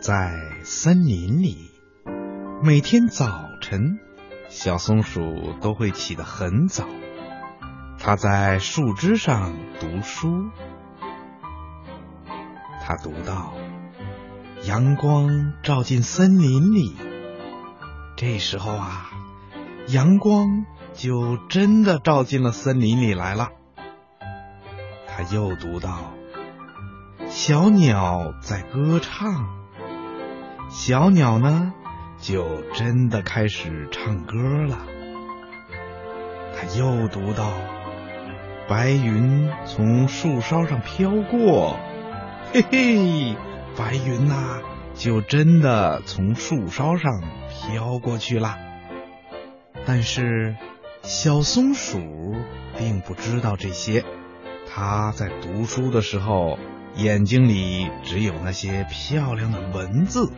在森林里，每天早晨，小松鼠都会起得很早。它在树枝上读书。它读到：阳光照进森林里。这时候啊，阳光就真的照进了森林里来了。他又读到：小鸟在歌唱。小鸟呢，就真的开始唱歌了。他又读到，白云从树梢上飘过，嘿嘿，白云呐，就真的从树梢上飘过去了。但是，小松鼠并不知道这些。它在读书的时候。眼睛里只有那些漂亮的文字，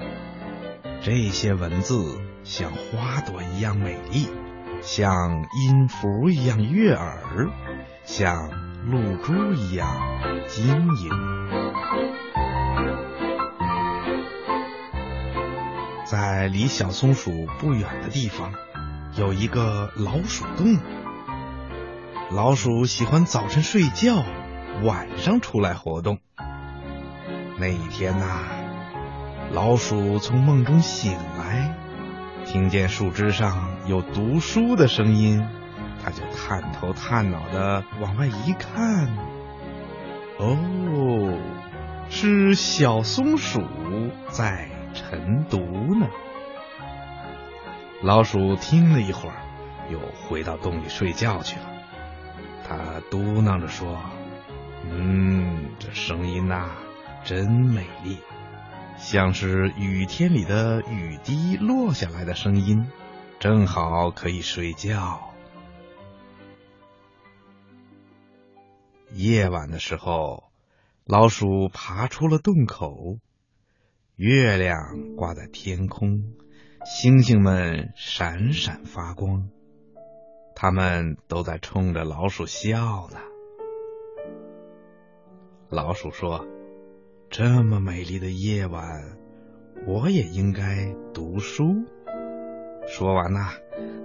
这些文字像花朵一样美丽，像音符一样悦耳，像露珠一样晶莹。在离小松鼠不远的地方，有一个老鼠洞。老鼠喜欢早晨睡觉，晚上出来活动。那一天呐，老鼠从梦中醒来，听见树枝上有读书的声音，它就探头探脑的往外一看，哦，是小松鼠在晨读呢。老鼠听了一会儿，又回到洞里睡觉去了。它嘟囔着说：“嗯，这声音呐。”真美丽，像是雨天里的雨滴落下来的声音，正好可以睡觉。夜晚的时候，老鼠爬出了洞口，月亮挂在天空，星星们闪闪发光，它们都在冲着老鼠笑呢。老鼠说。这么美丽的夜晚，我也应该读书。说完呐，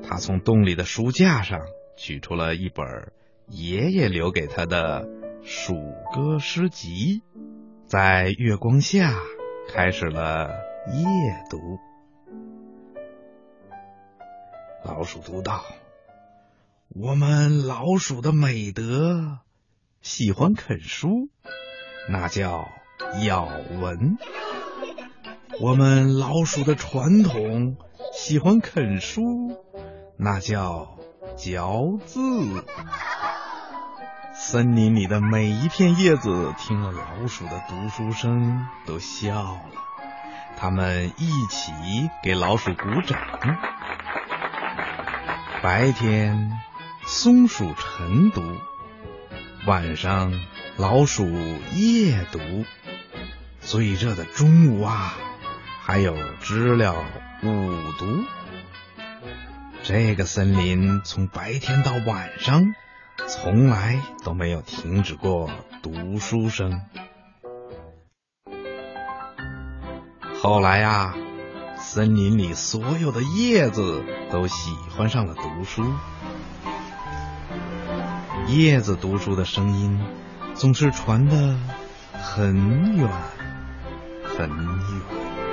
他从洞里的书架上取出了一本爷爷留给他的鼠歌诗集，在月光下开始了夜读。老鼠读道：“我们老鼠的美德，喜欢啃书，那叫。”咬文，我们老鼠的传统喜欢啃书，那叫嚼字。森林里的每一片叶子听了老鼠的读书声都笑了，他们一起给老鼠鼓掌。白天，松鼠晨读；晚上，老鼠夜读。最热的中午啊，还有知了午读。这个森林从白天到晚上，从来都没有停止过读书声。后来呀，森林里所有的叶子都喜欢上了读书。叶子读书的声音总是传得很远。很远。